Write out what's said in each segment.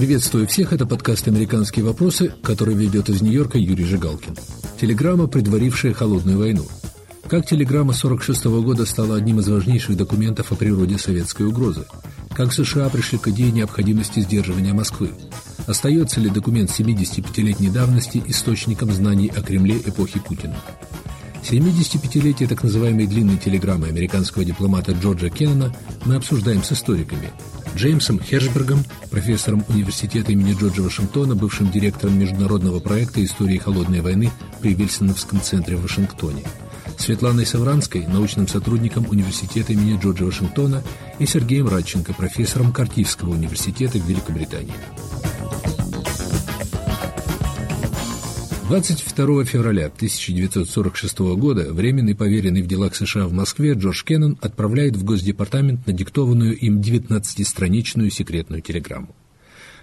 Приветствую всех, это подкаст «Американские вопросы», который ведет из Нью-Йорка Юрий Жигалкин. Телеграмма, предварившая холодную войну. Как телеграмма 46 -го года стала одним из важнейших документов о природе советской угрозы? Как США пришли к идее необходимости сдерживания Москвы? Остается ли документ 75-летней давности источником знаний о Кремле эпохи Путина? 75-летие так называемой длинной телеграммы американского дипломата Джорджа Кеннона мы обсуждаем с историками. Джеймсом Хершбергом, профессором университета имени Джорджа Вашингтона, бывшим директором международного проекта истории холодной войны при Вильсоновском центре в Вашингтоне, Светланой Савранской, научным сотрудником университета имени Джорджа Вашингтона, и Сергеем Радченко, профессором Картивского университета в Великобритании. 22 февраля 1946 года временный поверенный в делах США в Москве Джордж Кеннон отправляет в Госдепартамент надиктованную им 19-страничную секретную телеграмму.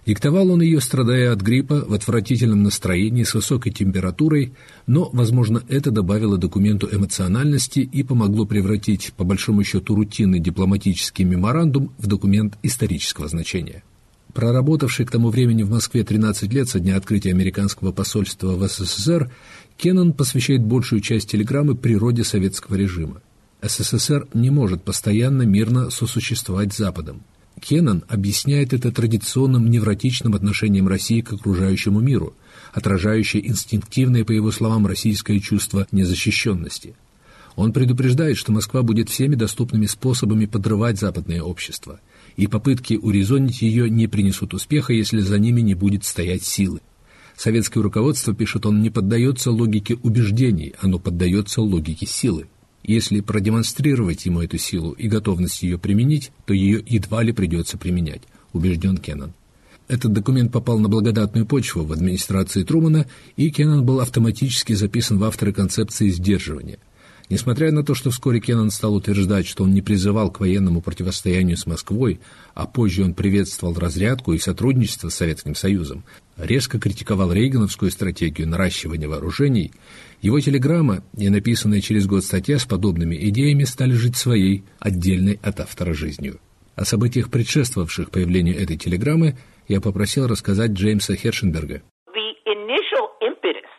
Диктовал он ее, страдая от гриппа, в отвратительном настроении, с высокой температурой, но, возможно, это добавило документу эмоциональности и помогло превратить, по большому счету, рутинный дипломатический меморандум в документ исторического значения. Проработавший к тому времени в Москве 13 лет со дня открытия американского посольства в СССР, Кеннон посвящает большую часть телеграммы природе советского режима. СССР не может постоянно мирно сосуществовать с Западом. Кеннон объясняет это традиционным невротичным отношением России к окружающему миру, отражающее инстинктивное, по его словам, российское чувство незащищенности. Он предупреждает, что Москва будет всеми доступными способами подрывать западное общество – и попытки урезонить ее не принесут успеха, если за ними не будет стоять силы. Советское руководство, пишет он, не поддается логике убеждений, оно поддается логике силы. Если продемонстрировать ему эту силу и готовность ее применить, то ее едва ли придется применять, убежден Кеннон. Этот документ попал на благодатную почву в администрации Трумана, и Кеннон был автоматически записан в авторы концепции сдерживания. Несмотря на то, что вскоре Кеннон стал утверждать, что он не призывал к военному противостоянию с Москвой, а позже он приветствовал разрядку и сотрудничество с Советским Союзом, резко критиковал рейгановскую стратегию наращивания вооружений, его телеграмма и написанная через год статья с подобными идеями стали жить своей, отдельной от автора жизнью. О событиях, предшествовавших появлению этой телеграммы, я попросил рассказать Джеймса Хершенберга.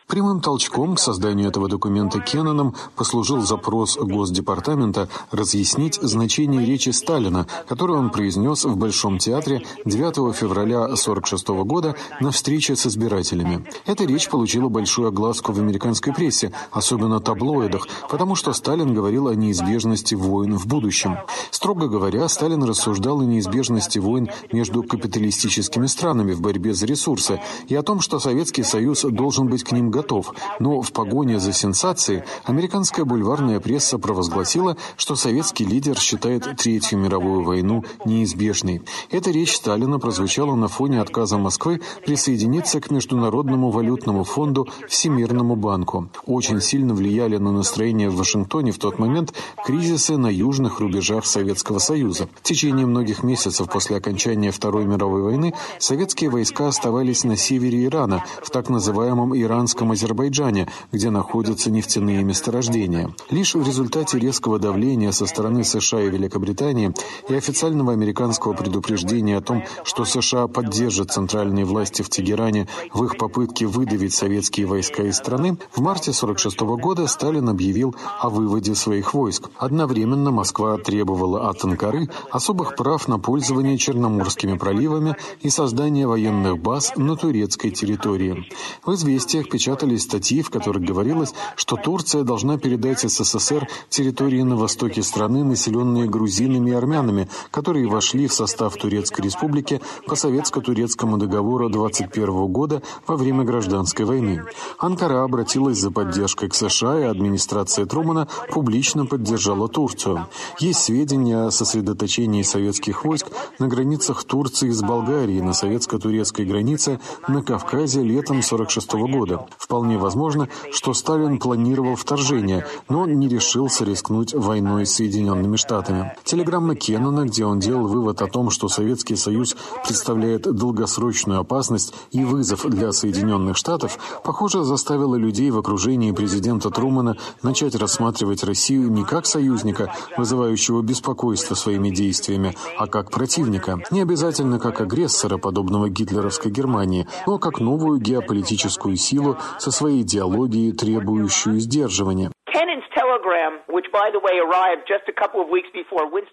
Прямым толчком к созданию этого документа Кенноном послужил запрос Госдепартамента разъяснить значение речи Сталина, которую он произнес в Большом театре 9 февраля 1946 года на встрече с избирателями. Эта речь получила большую огласку в американской прессе, особенно таблоидах, потому что Сталин говорил о неизбежности войн в будущем. Строго говоря, Сталин рассуждал о неизбежности войн между капиталистическими странами в борьбе за ресурсы и о том, что Советский Союз должен быть к ним готов готов, но в погоне за сенсацией американская бульварная пресса провозгласила, что советский лидер считает Третью мировую войну неизбежной. Эта речь Сталина прозвучала на фоне отказа Москвы присоединиться к Международному валютному фонду Всемирному банку. Очень сильно влияли на настроение в Вашингтоне в тот момент кризисы на южных рубежах Советского Союза. В течение многих месяцев после окончания Второй мировой войны советские войска оставались на севере Ирана, в так называемом иранском Южном Азербайджане, где находятся нефтяные месторождения. Лишь в результате резкого давления со стороны США и Великобритании и официального американского предупреждения о том, что США поддержат центральные власти в Тегеране в их попытке выдавить советские войска из страны, в марте 1946 года Сталин объявил о выводе своих войск. Одновременно Москва требовала от Анкары особых прав на пользование Черноморскими проливами и создание военных баз на турецкой территории. В известиях печатали печатались статьи, в которых говорилось, что Турция должна передать СССР территории на востоке страны, населенные грузинами и армянами, которые вошли в состав Турецкой республики по советско-турецкому договору 21 года во время гражданской войны. Анкара обратилась за поддержкой к США, и администрация Трумана публично поддержала Турцию. Есть сведения о сосредоточении советских войск на границах Турции с Болгарией на советско-турецкой границе на Кавказе летом 1946 года. В Вполне возможно, что Сталин планировал вторжение, но не решился рискнуть войной с Соединенными Штатами. Телеграмма Кеннона, где он делал вывод о том, что Советский Союз представляет долгосрочную опасность и вызов для Соединенных Штатов, похоже, заставила людей в окружении президента Трумана начать рассматривать Россию не как союзника, вызывающего беспокойство своими действиями, а как противника. Не обязательно как агрессора, подобного гитлеровской Германии, но как новую геополитическую силу со своей идеологией, требующую сдерживания.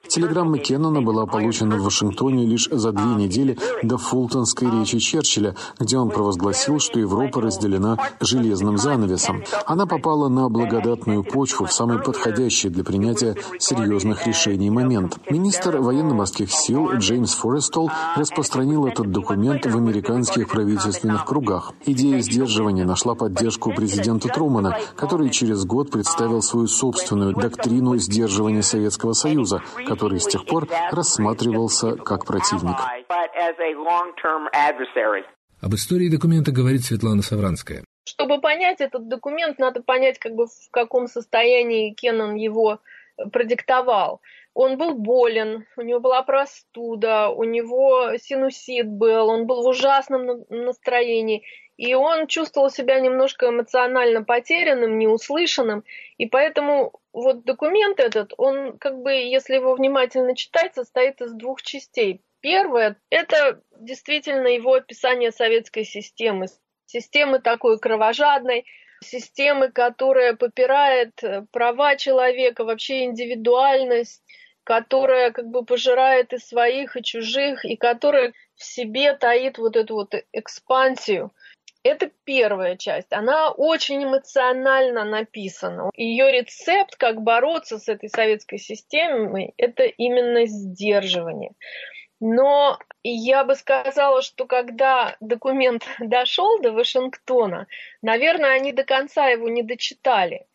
Телеграмма Кеннона была получена в Вашингтоне лишь за две недели до фултонской речи Черчилля, где он провозгласил, что Европа разделена железным занавесом. Она попала на благодатную почву в самый подходящий для принятия серьезных решений момент. Министр военно-морских сил Джеймс Форестол распространил этот документ в американских правительственных кругах. Идея сдерживания нашла поддержку президента Трумана, который через год представил свою собственную доктрину сдерживания Советского Союза, который с тех пор рассматривался как противник. Об истории документа говорит Светлана Савранская. Чтобы понять этот документ, надо понять, как бы в каком состоянии Кеннон его продиктовал. Он был болен, у него была простуда, у него синусит был, он был в ужасном настроении и он чувствовал себя немножко эмоционально потерянным, неуслышанным, и поэтому вот документ этот, он как бы, если его внимательно читать, состоит из двух частей. Первое – это действительно его описание советской системы, системы такой кровожадной, системы, которая попирает права человека, вообще индивидуальность, которая как бы пожирает и своих, и чужих, и которая в себе таит вот эту вот экспансию – это первая часть. Она очень эмоционально написана. Ее рецепт, как бороться с этой советской системой, это именно сдерживание. Но я бы сказала, что когда документ дошел до Вашингтона, наверное, они до конца его не дочитали.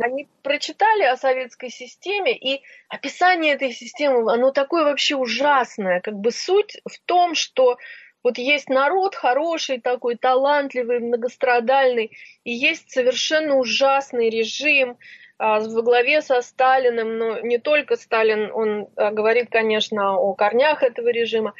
Они прочитали о советской системе, и описание этой системы, оно такое вообще ужасное. Как бы суть в том, что вот есть народ хороший такой, талантливый, многострадальный, и есть совершенно ужасный режим а, во главе со Сталиным, но не только Сталин, он а, говорит, конечно, о корнях этого режима,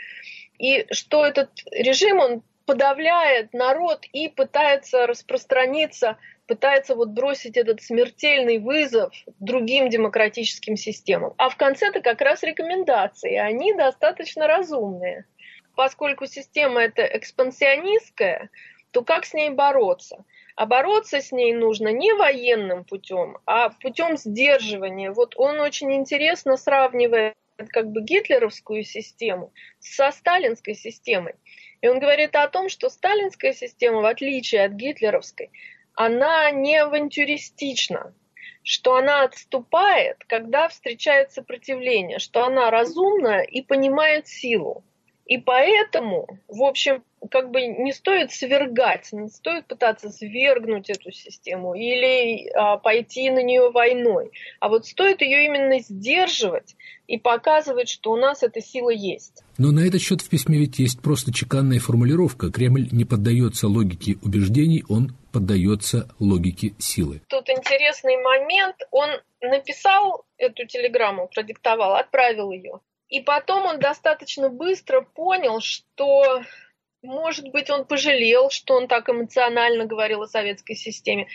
и что этот режим, он подавляет народ и пытается распространиться, пытается вот бросить этот смертельный вызов другим демократическим системам. А в конце это как раз рекомендации, они достаточно разумные поскольку система эта экспансионистская, то как с ней бороться? А бороться с ней нужно не военным путем, а путем сдерживания. Вот он очень интересно сравнивает как бы гитлеровскую систему со сталинской системой. И он говорит о том, что сталинская система, в отличие от гитлеровской, она не авантюристична, что она отступает, когда встречает сопротивление, что она разумна и понимает силу. И поэтому, в общем, как бы не стоит свергать, не стоит пытаться свергнуть эту систему или а, пойти на нее войной, а вот стоит ее именно сдерживать и показывать, что у нас эта сила есть. Но на этот счет в письме ведь есть просто чеканная формулировка. Кремль не поддается логике убеждений, он поддается логике силы. Тут интересный момент. Он написал эту телеграмму, продиктовал, отправил ее. И потом он достаточно быстро понял, что, может быть, он пожалел, что он так эмоционально говорил о советской системе.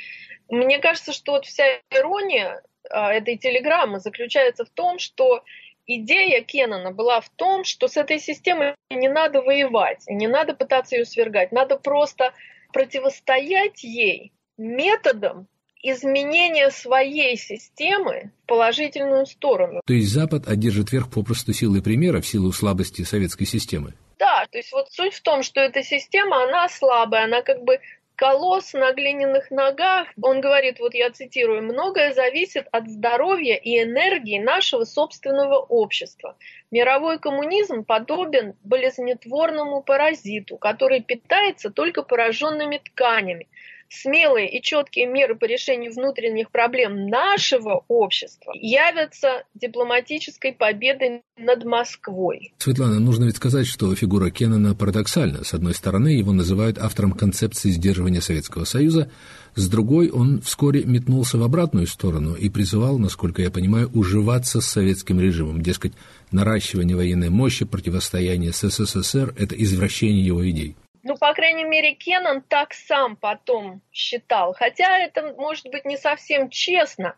Мне кажется, что вот вся ирония а, этой телеграммы заключается в том, что идея Кеннона была в том, что с этой системой не надо воевать, не надо пытаться ее свергать, надо просто противостоять ей методом, изменение своей системы в положительную сторону. То есть Запад одержит верх попросту силой примера в силу слабости советской системы? Да, то есть вот суть в том, что эта система, она слабая, она как бы колосс на глиняных ногах. Он говорит, вот я цитирую, многое зависит от здоровья и энергии нашего собственного общества. Мировой коммунизм подобен болезнетворному паразиту, который питается только пораженными тканями. Смелые и четкие меры по решению внутренних проблем нашего общества явятся дипломатической победой над Москвой. Светлана, нужно ведь сказать, что фигура Кеннона парадоксальна. С одной стороны, его называют автором концепции сдерживания Советского Союза, с другой, он вскоре метнулся в обратную сторону и призывал, насколько я понимаю, уживаться с советским режимом. Дескать, наращивание военной мощи, противостояние с СССР – это извращение его идей. Ну, по крайней мере, Кеннон так сам потом считал. Хотя это, может быть, не совсем честно,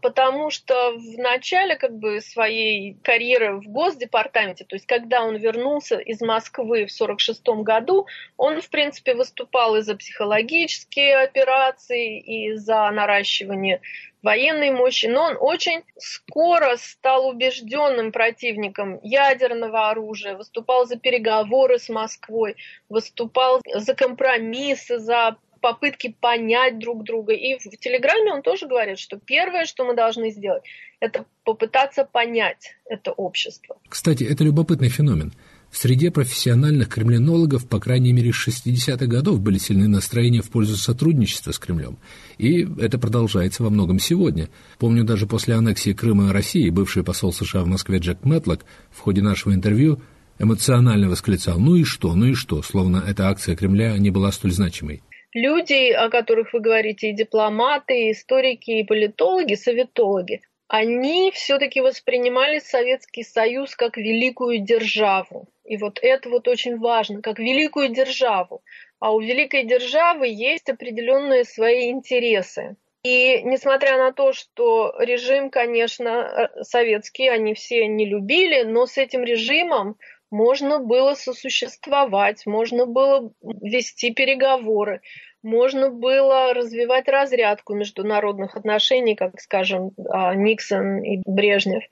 потому что в начале как бы своей карьеры в Госдепартаменте, то есть когда он вернулся из Москвы в 1946 году, он, в принципе, выступал и за психологические операции, и за наращивание военной мощи, но он очень скоро стал убежденным противником ядерного оружия, выступал за переговоры с Москвой, выступал за компромиссы, за попытки понять друг друга. И в Телеграме он тоже говорит, что первое, что мы должны сделать, это попытаться понять это общество. Кстати, это любопытный феномен. В среде профессиональных кремлинологов, по крайней мере, с 60-х годов были сильны настроения в пользу сотрудничества с Кремлем. И это продолжается во многом сегодня. Помню, даже после аннексии Крыма России бывший посол США в Москве Джек Мэтлок в ходе нашего интервью эмоционально восклицал «Ну и что, ну и что?», словно эта акция Кремля не была столь значимой люди, о которых вы говорите, и дипломаты, и историки, и политологи, советологи, они все-таки воспринимали Советский Союз как великую державу. И вот это вот очень важно, как великую державу. А у великой державы есть определенные свои интересы. И несмотря на то, что режим, конечно, советский, они все не любили, но с этим режимом можно было сосуществовать, можно было вести переговоры, можно было развивать разрядку международных отношений, как, скажем, а, Никсон и Брежнев.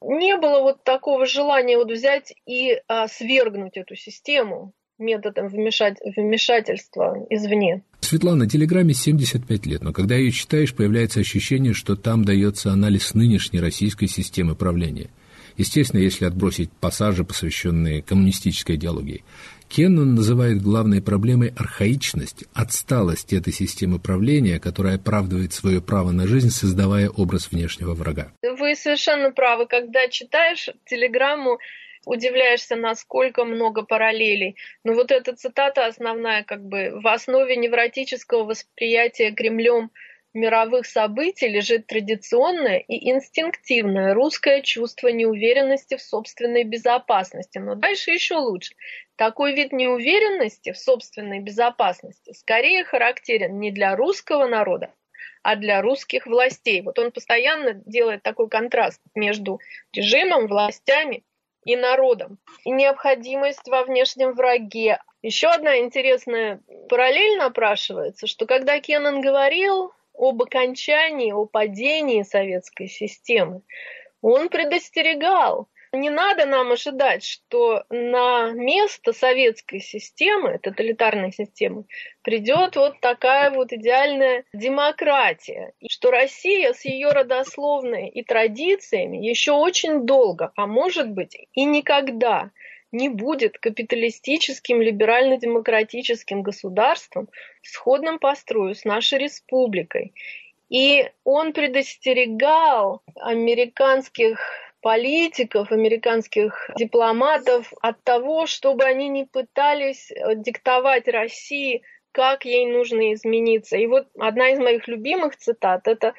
Не было вот такого желания вот взять и а, свергнуть эту систему методом вмешать, вмешательства извне. Светлана, телеграмме 75 лет, но когда ее читаешь, появляется ощущение, что там дается анализ нынешней российской системы правления – Естественно, если отбросить пассажи, посвященные коммунистической идеологии. Кеннон называет главной проблемой архаичность, отсталость этой системы правления, которая оправдывает свое право на жизнь, создавая образ внешнего врага. Вы совершенно правы. Когда читаешь телеграмму, удивляешься, насколько много параллелей. Но вот эта цитата основная, как бы в основе невротического восприятия Кремлем – мировых событий лежит традиционное и инстинктивное русское чувство неуверенности в собственной безопасности. Но дальше еще лучше. Такой вид неуверенности в собственной безопасности скорее характерен не для русского народа, а для русских властей. Вот он постоянно делает такой контраст между режимом, властями и народом. И необходимость во внешнем враге. Еще одна интересная параллель напрашивается, что когда Кеннон говорил об окончании, о падении советской системы. Он предостерегал. Не надо нам ожидать, что на место советской системы, тоталитарной системы, придет вот такая вот идеальная демократия. И что Россия с ее родословной и традициями еще очень долго, а может быть и никогда не будет капиталистическим либерально-демократическим государством, сходным по строю с нашей республикой. И он предостерегал американских политиков, американских дипломатов от того, чтобы они не пытались диктовать России, как ей нужно измениться. И вот одна из моих любимых цитат – это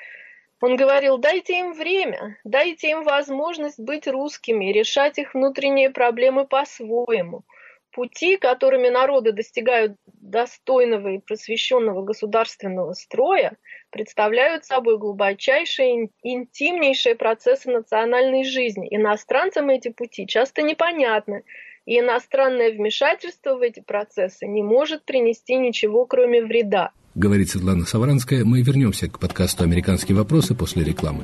он говорил, дайте им время, дайте им возможность быть русскими, решать их внутренние проблемы по-своему. Пути, которыми народы достигают достойного и просвещенного государственного строя, представляют собой глубочайшие, интимнейшие процессы национальной жизни. Иностранцам эти пути часто непонятны, и иностранное вмешательство в эти процессы не может принести ничего, кроме вреда говорит Светлана Савранская. Мы вернемся к подкасту «Американские вопросы» после рекламы.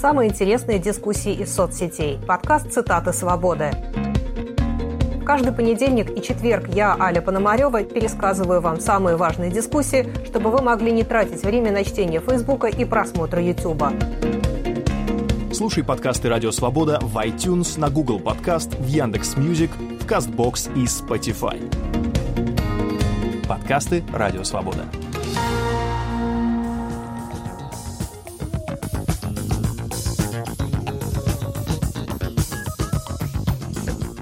Самые интересные дискуссии из соцсетей. Подкаст «Цитаты свободы». Каждый понедельник и четверг я, Аля Пономарева, пересказываю вам самые важные дискуссии, чтобы вы могли не тратить время на чтение Фейсбука и просмотра Ютуба. Слушай подкасты «Радио Свобода» в iTunes, на Google Podcasts, в Яндекс.Music, в Castbox и Spotify. Подкасты «Радио Свобода».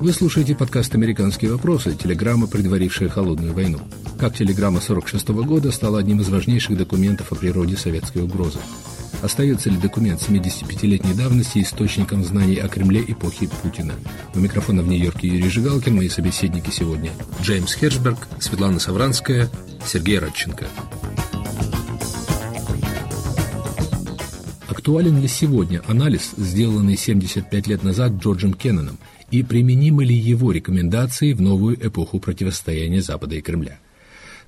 Вы слушаете подкаст «Американские вопросы», телеграмма, предварившая холодную войну. Как телеграмма 46 года стала одним из важнейших документов о природе советской угрозы. Остается ли документ 75-летней давности источником знаний о Кремле эпохи Путина? У микрофона в Нью-Йорке Юрий Жигалкин, мои собеседники сегодня Джеймс Хершберг, Светлана Савранская, Сергей Радченко. Актуален ли сегодня анализ, сделанный 75 лет назад Джорджем Кенноном – и применимы ли его рекомендации в новую эпоху противостояния Запада и Кремля.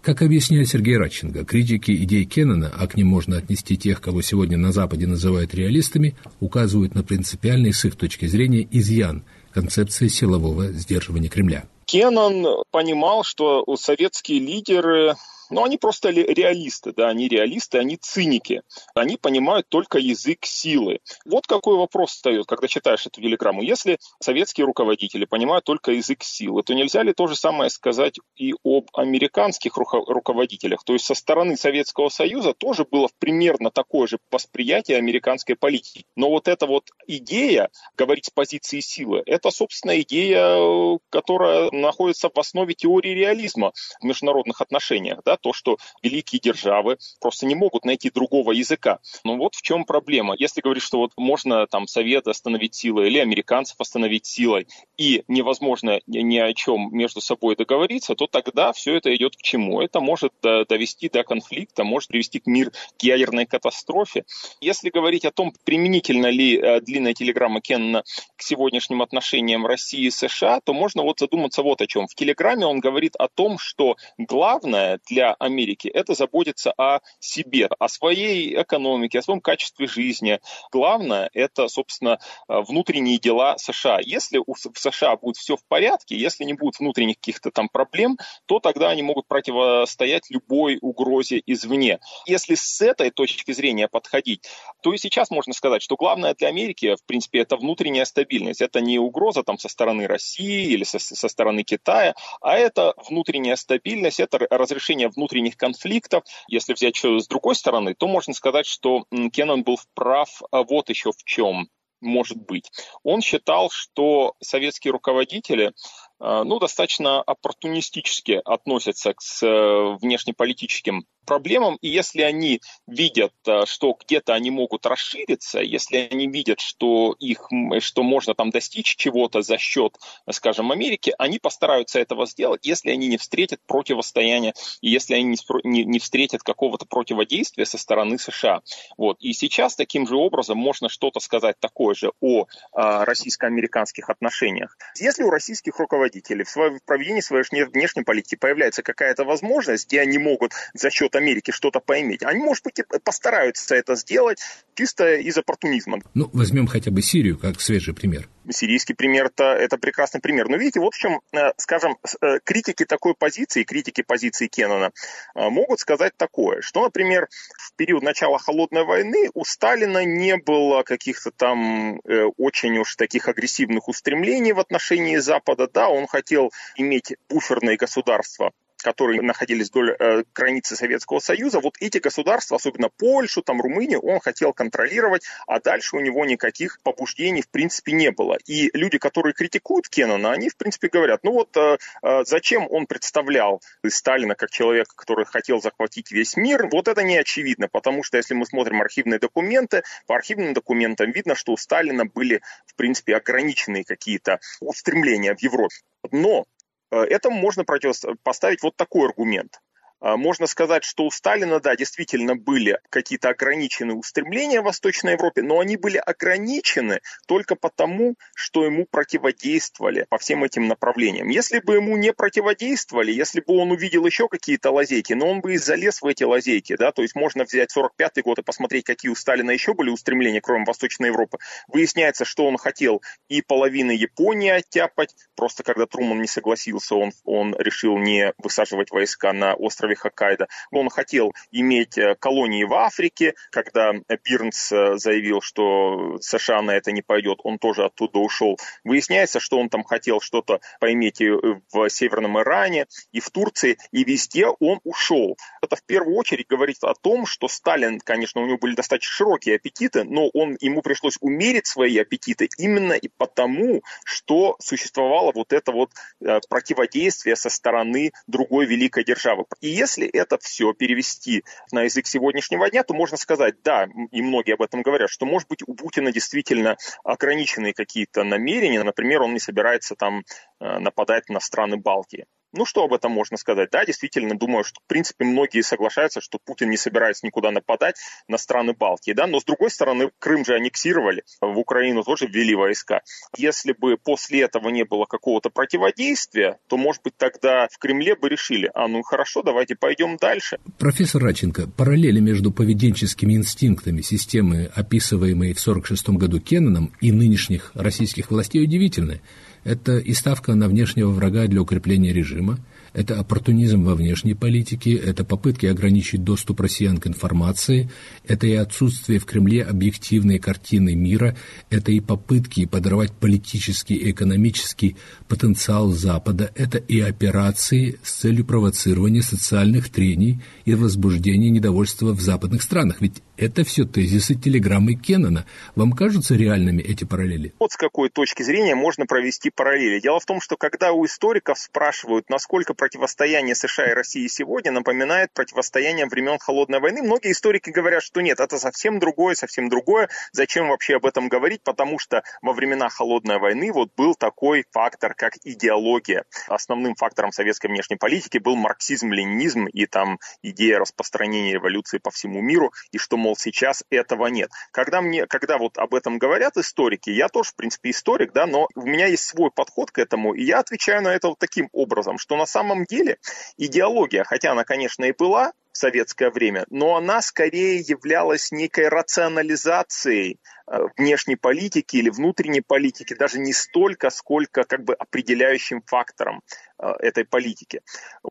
Как объясняет Сергей Радченко, критики идей Кеннона, а к ним можно отнести тех, кого сегодня на Западе называют реалистами, указывают на принципиальный с их точки зрения изъян концепции силового сдерживания Кремля. Кеннон понимал, что советские лидеры но они просто реалисты, да, они реалисты, они циники. Они понимают только язык силы. Вот какой вопрос встает, когда читаешь эту телеграмму. Если советские руководители понимают только язык силы, то нельзя ли то же самое сказать и об американских руководителях? То есть со стороны Советского Союза тоже было примерно такое же восприятие американской политики. Но вот эта вот идея говорить с позиции силы, это, собственно, идея, которая находится в основе теории реализма в международных отношениях. Да? То, что великие державы просто не могут найти другого языка. Но вот в чем проблема. Если говорить, что вот можно там Совет остановить силой или американцев остановить силой, и невозможно ни о чем между собой договориться, то тогда все это идет к чему? Это может довести до конфликта, может привести к мир к ядерной катастрофе. Если говорить о том, применительно ли э, длинная телеграмма Кеннона к сегодняшним отношениям России и США, то можно вот задуматься вот о чем. В телеграмме он говорит о том, что главное для для Америки, это заботиться о себе, о своей экономике, о своем качестве жизни. Главное, это, собственно, э, внутренние дела США. Если у США будет все в порядке, если не будет внутренних каких-то там проблем, то тогда они могут противостоять любой угрозе извне. Если с этой точки зрения подходить, то и сейчас можно сказать, что главное для Америки, в принципе, это внутренняя стабильность. Это не угроза там со стороны России или со, со стороны Китая, а это внутренняя стабильность, это разрешение внутренних конфликтов. Если взять что с другой стороны, то можно сказать, что Кеннон был прав а вот еще в чем может быть. Он считал, что советские руководители а, ну, достаточно оппортунистически относятся к э, внешнеполитическим проблемам, и если они видят, э, что где-то они могут расшириться, если они видят, что их, что можно там достичь чего-то за счет, скажем, Америки, они постараются этого сделать, если они не встретят противостояния, и если они не, не встретят какого-то противодействия со стороны США. Вот. И сейчас таким же образом можно что-то сказать такое же о а, российско-американских отношениях. Если у российских руководителей в, своем, в проведении своей внешней политики появляется какая-то возможность, где они могут за счет Америки что-то поиметь. Они, может быть, постараются это сделать чисто из оппортунизма. Ну, возьмем хотя бы Сирию как свежий пример. Сирийский пример это, прекрасный пример. Но видите, вот в чем, э, скажем, э, критики такой позиции, критики позиции Кеннона э, могут сказать такое, что, например, в период начала Холодной войны у Сталина не было каких-то там очень уж таких агрессивных устремлений в отношении Запада. Да, он хотел иметь буферное государство которые находились вдоль э, границы Советского Союза, вот эти государства, особенно Польшу, там Румынию, он хотел контролировать, а дальше у него никаких побуждений в принципе не было. И люди, которые критикуют Кеннона, они в принципе говорят, ну вот э, э, зачем он представлял Сталина как человека, который хотел захватить весь мир, вот это не очевидно, потому что если мы смотрим архивные документы, по архивным документам видно, что у Сталина были в принципе ограниченные какие-то устремления в Европе. Но этому можно противопоставить вот такой аргумент. А, можно сказать, что у Сталина, да, действительно были какие-то ограниченные устремления в Восточной Европе, но они были ограничены только потому, что ему противодействовали по всем этим направлениям. Если бы ему не противодействовали, если бы он увидел еще какие-то лазейки, но он бы и залез в эти лазейки, да, то есть можно взять 45-й год и посмотреть, какие у Сталина еще были устремления, кроме Восточной Европы. Выясняется, что он хотел и половины Японии оттяпать, просто когда Труман не согласился, он, он решил не высаживать войска на остров острове Хоккайдо. Он хотел иметь э, колонии в Африке, когда Бирнс э, заявил, что США на это не пойдет, он тоже оттуда ушел. Выясняется, что он там хотел что-то поиметь в Северном Иране, и в Турции, и везде он ушел. Это в первую очередь говорит о том, что Сталин, конечно, у него были достаточно широкие аппетиты, но он, ему пришлось умерить свои аппетиты именно и потому, что существовало вот это вот э, противодействие со стороны другой великой державы. И если это все перевести на язык сегодняшнего дня, то можно сказать, да, и многие об этом говорят, что, может быть, у Путина действительно ограниченные какие-то намерения, например, он не собирается там э, нападать на страны Балтии. Ну, что об этом можно сказать? Да, действительно, думаю, что, в принципе, многие соглашаются, что Путин не собирается никуда нападать на страны Балтии, да, но, с другой стороны, Крым же аннексировали, в Украину тоже ввели войска. Если бы после этого не было какого-то противодействия, то, может быть, тогда в Кремле бы решили, а, ну, хорошо, давайте пойдем дальше. Профессор Радченко, параллели между поведенческими инстинктами системы, описываемой в 1946 году Кенноном, и нынешних российских властей удивительны. Это и ставка на внешнего врага для укрепления режима, это оппортунизм во внешней политике, это попытки ограничить доступ россиян к информации, это и отсутствие в Кремле объективной картины мира, это и попытки подорвать политический и экономический потенциал Запада, это и операции с целью провоцирования социальных трений и возбуждения недовольства в западных странах. Ведь это все тезисы телеграммы Кеннона. Вам кажутся реальными эти параллели? Вот с какой точки зрения можно провести параллели. Дело в том, что когда у историков спрашивают, насколько противостояние США и России сегодня напоминает противостояние времен Холодной войны, многие историки говорят, что нет, это совсем другое, совсем другое. Зачем вообще об этом говорить? Потому что во времена Холодной войны вот был такой фактор, как идеология. Основным фактором советской внешней политики был марксизм-ленинизм и там идея распространения революции по всему миру, и что мол, сейчас этого нет. Когда мне, когда вот об этом говорят историки, я тоже, в принципе, историк, да, но у меня есть свой подход к этому, и я отвечаю на это вот таким образом, что на самом деле идеология, хотя она, конечно, и была, в советское время, но она скорее являлась некой рационализацией э, внешней политики или внутренней политики, даже не столько, сколько как бы определяющим фактором э, этой политики.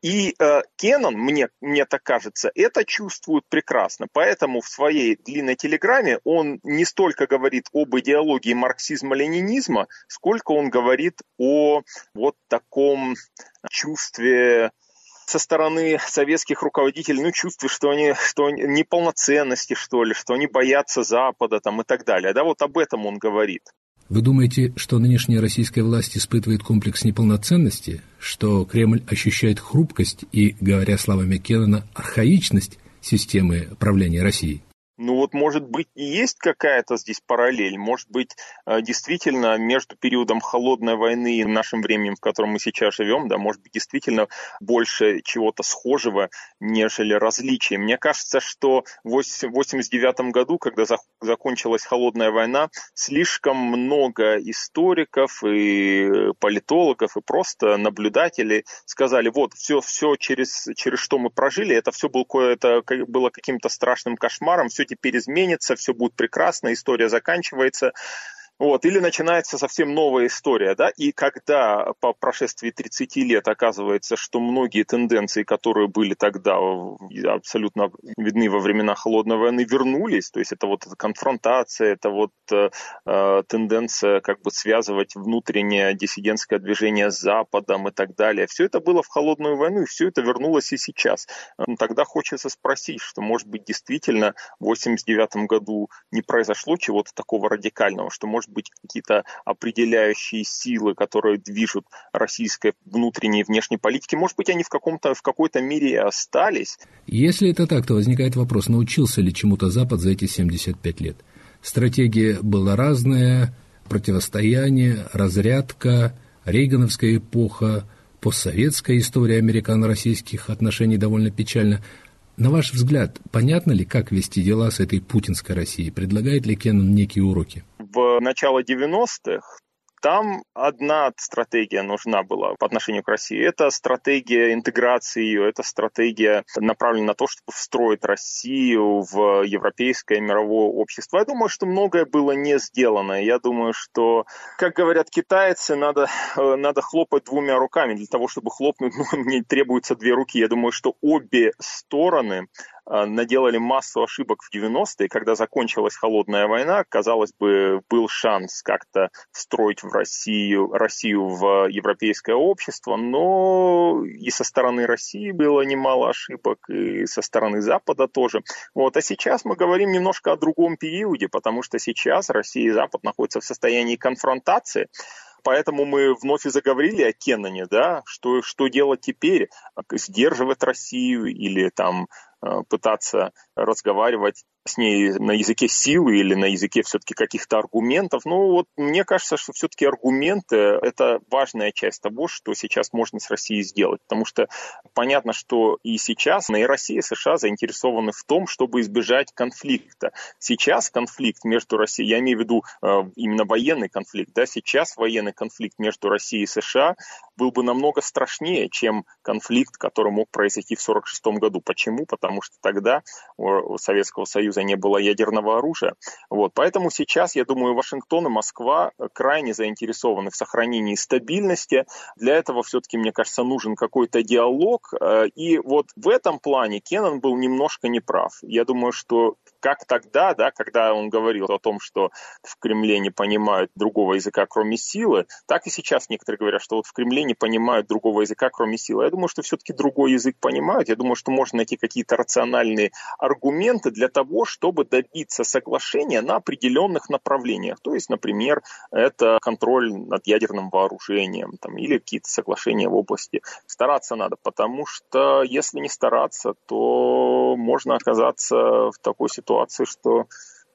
И э, Кеннон, мне, мне так кажется, это чувствует прекрасно. Поэтому в своей длинной телеграмме он не столько говорит об идеологии марксизма-ленинизма, сколько он говорит о вот таком чувстве со стороны советских руководителей, ну, чувствую, что они, что они неполноценности, что ли, что они боятся Запада там и так далее. Да, вот об этом он говорит. Вы думаете, что нынешняя российская власть испытывает комплекс неполноценности, что Кремль ощущает хрупкость и, говоря словами Кеннона, архаичность системы правления Россией? Ну вот, может быть, и есть какая-то здесь параллель. Может быть, э, действительно, между периодом холодной войны и нашим временем, в котором мы сейчас живем, да, может быть, действительно больше чего-то схожего, нежели различий. Мне кажется, что в 1989 году, когда закончилась холодная война, слишком много историков и политологов и просто наблюдателей сказали, вот, все, все через, через что мы прожили, это все было, это было каким-то страшным кошмаром, все теперь изменится, все будет прекрасно, история заканчивается. Вот, или начинается совсем новая история, да, и когда по прошествии 30 лет оказывается, что многие тенденции, которые были тогда абсолютно видны во времена Холодной войны, вернулись, то есть это вот эта конфронтация, это вот э, э тенденция как бы связывать внутреннее диссидентское движение с Западом и так далее, все это было в Холодную войну, и все это вернулось и сейчас. Тогда хочется спросить, что, может быть, действительно в 89 году не произошло чего-то такого радикального, что, может быть, какие-то определяющие силы, которые движут российской внутренней и внешней политики, может быть, они в, каком-то, в какой-то мере и остались. Если это так, то возникает вопрос, научился ли чему-то Запад за эти 75 лет? Стратегия была разная, противостояние, разрядка, рейгановская эпоха, постсоветская история американо-российских отношений довольно печальна. На ваш взгляд, понятно ли, как вести дела с этой путинской Россией? Предлагает ли Кеннон некие уроки? В начало 90-х там одна стратегия нужна была по отношению к России. Это стратегия интеграции ее, это стратегия направлена на то, чтобы встроить Россию в европейское мировое общество. Я думаю, что многое было не сделано. Я думаю, что, как говорят китайцы, надо, э, надо хлопать двумя руками. Для того, чтобы хлопнуть, ну, мне требуется две руки. Я думаю, что обе стороны наделали массу ошибок в 90-е, когда закончилась холодная война, казалось бы, был шанс как-то встроить в Россию, Россию в европейское общество, но и со стороны России было немало ошибок, и со стороны Запада тоже. Вот. А сейчас мы говорим немножко о другом периоде, потому что сейчас Россия и Запад находятся в состоянии конфронтации, поэтому мы вновь и заговорили о Кенноне, да, что, что делать теперь, сдерживать Россию или там Э, пытаться разговаривать с ней на языке силы или на языке все-таки каких-то аргументов. Ну вот мне кажется, что все-таки аргументы – это важная часть того, что сейчас можно с Россией сделать. Потому что понятно, что и сейчас и Россия, и США заинтересованы в том, чтобы избежать конфликта. Сейчас конфликт между Россией, я имею в виду э, именно военный конфликт, да, сейчас военный конфликт между Россией и США был бы намного страшнее, чем конфликт, который мог произойти в 1946 году. Почему? Потому что тогда у Советского Союза не было ядерного оружия. Вот. Поэтому сейчас, я думаю, Вашингтон и Москва крайне заинтересованы в сохранении стабильности. Для этого все-таки, мне кажется, нужен какой-то диалог. Э, и вот в этом плане Кеннон был немножко неправ. Я думаю, что как тогда, да, когда он говорил о том, что в Кремле не понимают другого языка, кроме силы, так и сейчас некоторые говорят, что вот в Кремле не понимают другого языка, кроме силы. Я думаю, что все-таки другой язык понимают. Я думаю, что можно найти какие-то рациональные аргументы для того, чтобы добиться соглашения на определенных направлениях. То есть, например, это контроль над ядерным вооружением там, или какие-то соглашения в области. Стараться надо, потому что если не стараться, то можно оказаться в такой ситуации, ситуации, что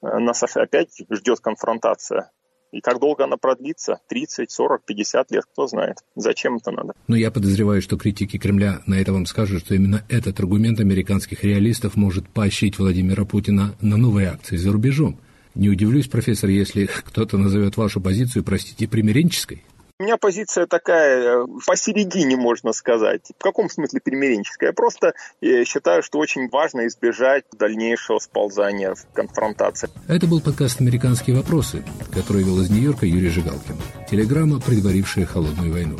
э, нас опять ждет конфронтация. И как долго она продлится? 30, 40, 50 лет, кто знает. Зачем это надо? Но я подозреваю, что критики Кремля на это вам скажут, что именно этот аргумент американских реалистов может поощрить Владимира Путина на новые акции за рубежом. Не удивлюсь, профессор, если кто-то назовет вашу позицию, простите, примиренческой. У меня позиция такая, э, посередине, можно сказать. В каком смысле примиренческая? Я просто э, считаю, что очень важно избежать дальнейшего сползания в конфронтации. Это был подкаст «Американские вопросы», который вел из Нью-Йорка Юрий Жигалкин. Телеграмма, предварившая холодную войну.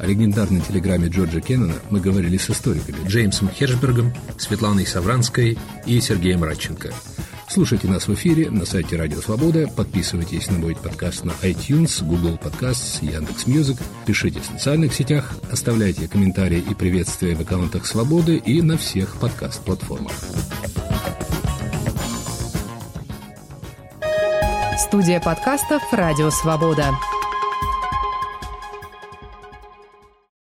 О легендарной телеграмме Джорджа Кеннана мы говорили с историками Джеймсом Хершбергом, Светланой Савранской и Сергеем Радченко – Слушайте нас в эфире на сайте Радио Свобода, подписывайтесь на мой подкаст на iTunes, Google Podcasts, Яндекс.Music, пишите в социальных сетях, оставляйте комментарии и приветствия в аккаунтах Свободы и на всех подкаст-платформах. Студия подкастов «Радио Свобода».